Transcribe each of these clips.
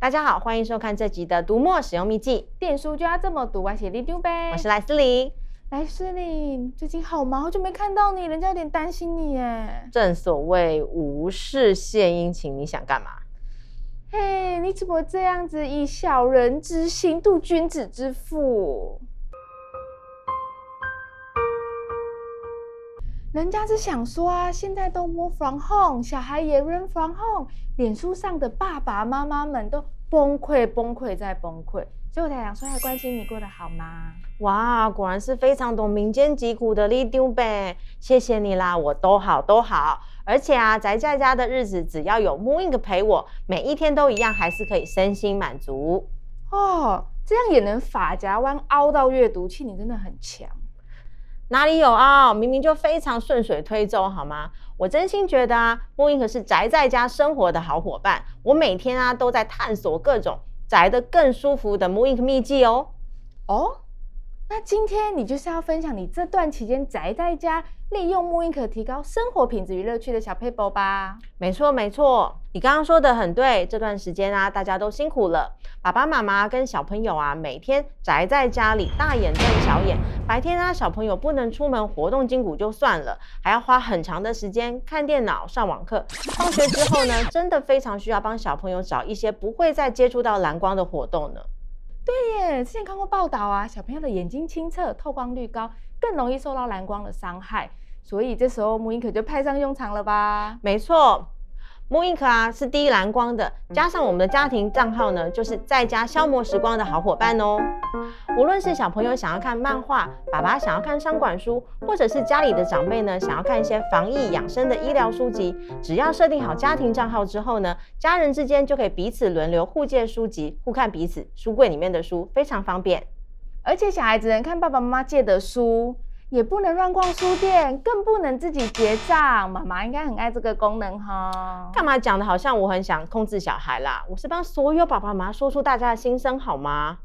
大家好，欢迎收看这集的读墨使用秘籍，电书就要这么读，我写里丢呗。我是莱斯林，莱斯林，最近好忙？好久没看到你，人家有点担心你耶。正所谓无事献殷勤，你想干嘛？嘿，你怎么这样子以小人之心度君子之腹？人家是想说啊，现在都 work from home，小孩也 run from home，脸书上的爸爸妈妈们都崩溃、崩溃再崩溃，所以我才想说，还关心你过得好吗？哇，果然是非常懂民间疾苦的里丢呗，谢谢你啦，我都好都好，而且啊，宅在家的日子，只要有 mooInk 陪我，每一天都一样，还是可以身心满足哦。这样也能发夹弯凹到阅读器，你真的很强。哪里有啊？明明就非常顺水推舟，好吗？我真心觉得啊，mooInk 是宅在家生活的好伙伴。我每天啊都在探索各种宅得更舒服的 Moink 秘籍哦。哦。那今天你就是要分享你这段期间宅在家，利用 mooInk 提高生活品质与乐趣的小撇步吧？没错没错，你刚刚说的很对。这段时间啊，大家都辛苦了，爸爸妈妈跟小朋友啊，每天宅在家里，大眼瞪小眼。白天啊，小朋友不能出门活动筋骨就算了，还要花很长的时间看电脑、上网课。放学之后呢，真的非常需要帮小朋友找一些不会再接触到蓝光的活动呢。对耶，之前看过报道啊，小朋友的眼睛清澈，透光率高，更容易受到蓝光的伤害，所以这时候 mooInk 就派上用场了吧？没错。mooInk 啊，是低蓝光的，加上我们的家庭账号呢，就是在家消磨时光的好伙伴哦。无论是小朋友想要看漫画，爸爸想要看商管书，或者是家里的长辈呢，想要看一些防疫养生的医疗书籍，只要设定好家庭账号之后呢，家人之间就可以彼此轮流互借书籍，互看彼此书柜里面的书，非常方便。而且小孩子能看爸爸妈妈借的书。也不能乱逛书店，更不能自己结账。妈妈应该很爱这个功能哈。干嘛讲的好像我很想控制小孩啦？我是帮所有爸爸妈妈说出大家的心声好吗？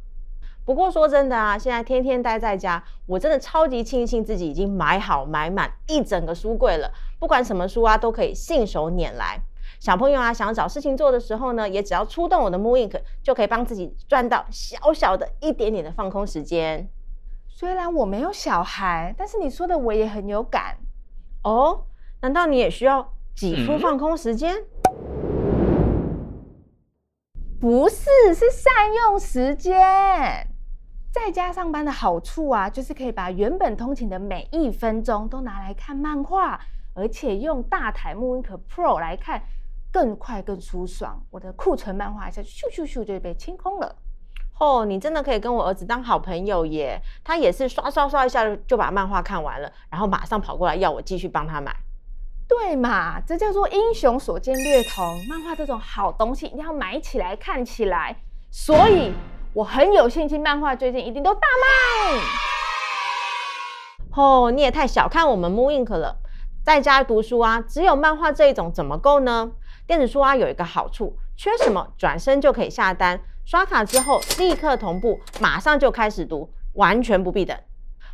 不过说真的啊，现在天天待在家，我真的超级庆幸自己已经买好买满一整个书柜了。不管什么书啊，都可以信手拈来。小朋友啊，想找事情做的时候呢，也只要出动我的 Moonink，就可以帮自己赚到小小的一点点的放空时间。虽然我没有小孩，但是你说的我也很有感哦。难道你也需要挤出放空时间？不是，是善用时间。在家上班的好处啊，就是可以把原本通勤的每一分钟都拿来看漫画，而且用大台 mooInk Pro 来看，更快更舒爽。我的库存漫画一下咻咻咻就被清空了。哦，你真的可以跟我儿子当好朋友耶！他也是刷刷刷一下就把漫画看完了，然后马上跑过来要我继续帮他买。对嘛，这叫做英雄所见略同。漫画这种好东西一定要买起来看起来，所以我很有信心，漫画最近一定都大卖。哦，你也太小看我们 mooInk 了，在家读书啊，只有漫画这一种怎么够呢？电子书啊有一个好处，缺什么转身就可以下单。刷卡之后立刻同步，马上就开始读，完全不必等。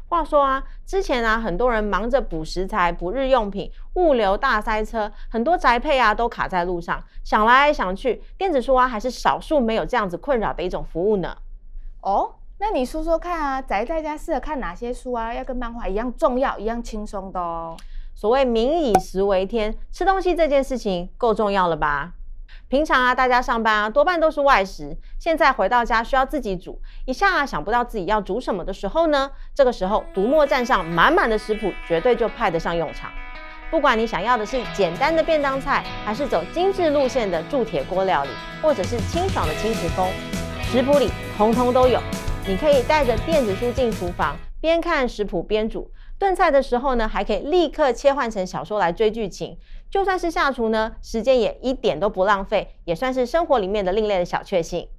话说啊，之前啊，很多人忙着补食材、补日用品，物流大塞车，很多宅配啊都卡在路上。想来想去，电子书啊还是少数没有这样子困扰的一种服务呢。哦，那你说说看啊，宅在家适合看哪些书啊？要跟漫画一样重要、一样轻松的哦。所谓民以食为天，吃东西这件事情够重要了吧？平常啊，大家上班啊，多半都是外食。现在回到家需要自己煮，一下啊想不到自己要煮什么的时候呢，这个时候读墨站上满满的食谱，绝对就派得上用场。不管你想要的是简单的便当菜，还是走精致路线的铸铁锅料理，或者是清爽的轻食风，食谱里通通都有。你可以带着电子书进厨房，边看食谱边煮。炖菜的时候呢，还可以立刻切换成小说来追剧情。就算是下厨呢，时间也一点都不浪费，也算是生活里面的另类的小确幸。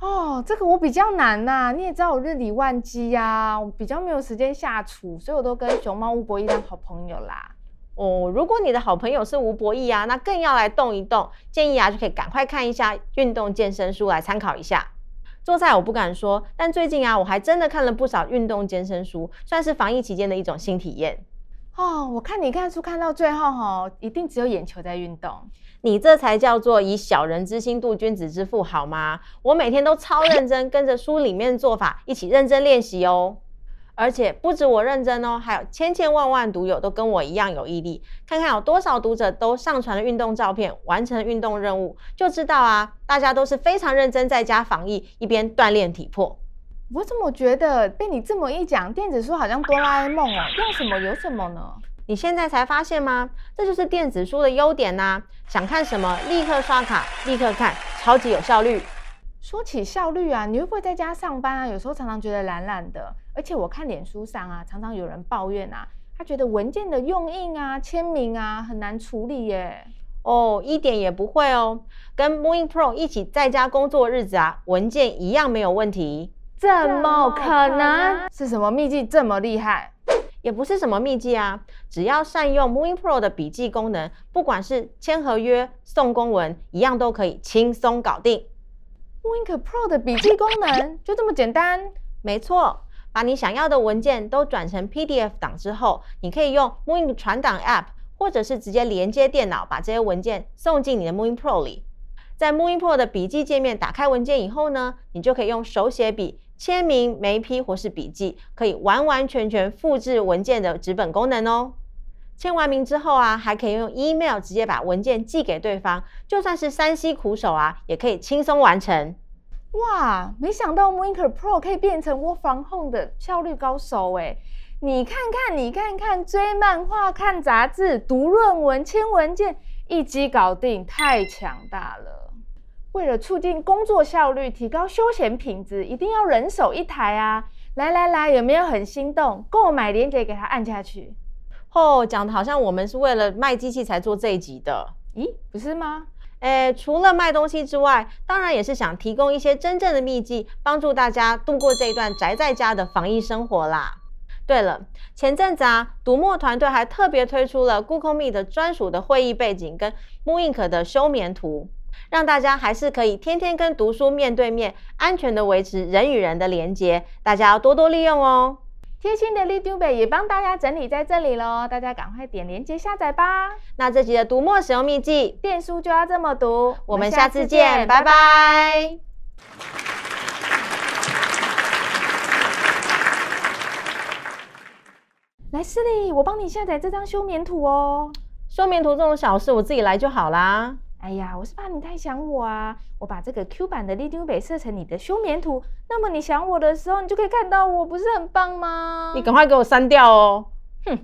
哦，这个我比较难呐、啊，你也知道我日理万机呀、啊，我比较没有时间下厨，所以我都跟熊猫吴博义当好朋友啦。哦，如果你的好朋友是吴博义啊，那更要来动一动，建议啊就可以赶快看一下运动健身书来参考一下。做菜我不敢说，但最近啊，我还真的看了不少运动健身书，算是防疫期间的一种新体验。哦，我看你看书看到最后哦，一定只有眼球在运动。你这才叫做以小人之心度君子之腹，好吗？我每天都超认真，跟着书里面的做法一起认真练习哦。而且不止我认真哦，还有千千万万读友都跟我一样有毅力。看看有多少读者都上传了运动照片，完成运动任务，就知道啊，大家都是非常认真在家防疫，一边锻炼体魄。我怎么觉得被你这么一讲，电子书好像哆啦 A 梦哦？要什么有什么呢？你现在才发现吗？这就是电子书的优点呐、啊！想看什么，立刻刷卡，立刻看，超级有效率。说起效率啊，你会不会在家上班啊？有时候常常觉得懒懒的，而且我看脸书上啊，常常有人抱怨啊，他觉得文件的用印啊、签名啊很难处理耶。哦，一点也不会哦，跟 Moving Pro 一起在家工作日子啊，文件一样没有问题。怎么可能？是什么秘技这么厉害？也不是什么秘技啊，只要善用 Moving Pro 的笔记功能，不管是签合约、送公文，一样都可以轻松搞定。Moving Pro 的笔记功能就这么简单？没错，把你想要的文件都转成 PDF 档之后，你可以用 Moving 传档 App，或者是直接连接电脑，把这些文件送进你的 Moving Pro 里。在 Moving Pro 的笔记界面打开文件以后呢，你就可以用手写笔。签名、眉批或是笔记，可以完完全全复制文件的纸本功能哦。签完名之后啊，还可以用 email 直接把文件寄给对方，就算是山西苦手啊，也可以轻松完成。哇，没想到 Minker Pro 可以变成 Work from Home 的效率高手诶。你看看，你看看，追漫画、看杂志、读论文、签文件，一机搞定，太强大了。为了促进工作效率，提高休闲品质，一定要人手一台啊！来来来，有没有很心动？购买链接给他按下去。哦，讲的好像我们是为了卖机器才做这一集的。咦，不是吗？诶，除了卖东西之外，当然也是想提供一些真正的秘技，帮助大家度过这一段宅在家的防疫生活啦。对了，前阵子啊，读墨团队还特别推出了 Google Meet 的专属的会议背景跟 mooInk 的休眠图。让大家还是可以天天跟读书面对面，安全的维持人与人的连接，大家要多多利用哦。贴心的里长伯也帮大家整理在这里喽，大家赶快点链接下载吧。那这集的读墨使用秘籍，电书就要这么读。我们下次见，拜拜。来，诗丽，我帮你下载这张休眠图哦。休眠图这种小事，我自己来就好啦。哎呀，我是怕你太想我啊！我把这个 Q 版的里长伯设成你的休眠图，那么你想我的时候，你就可以看到我，不是很棒吗？你赶快给我删掉哦！哼。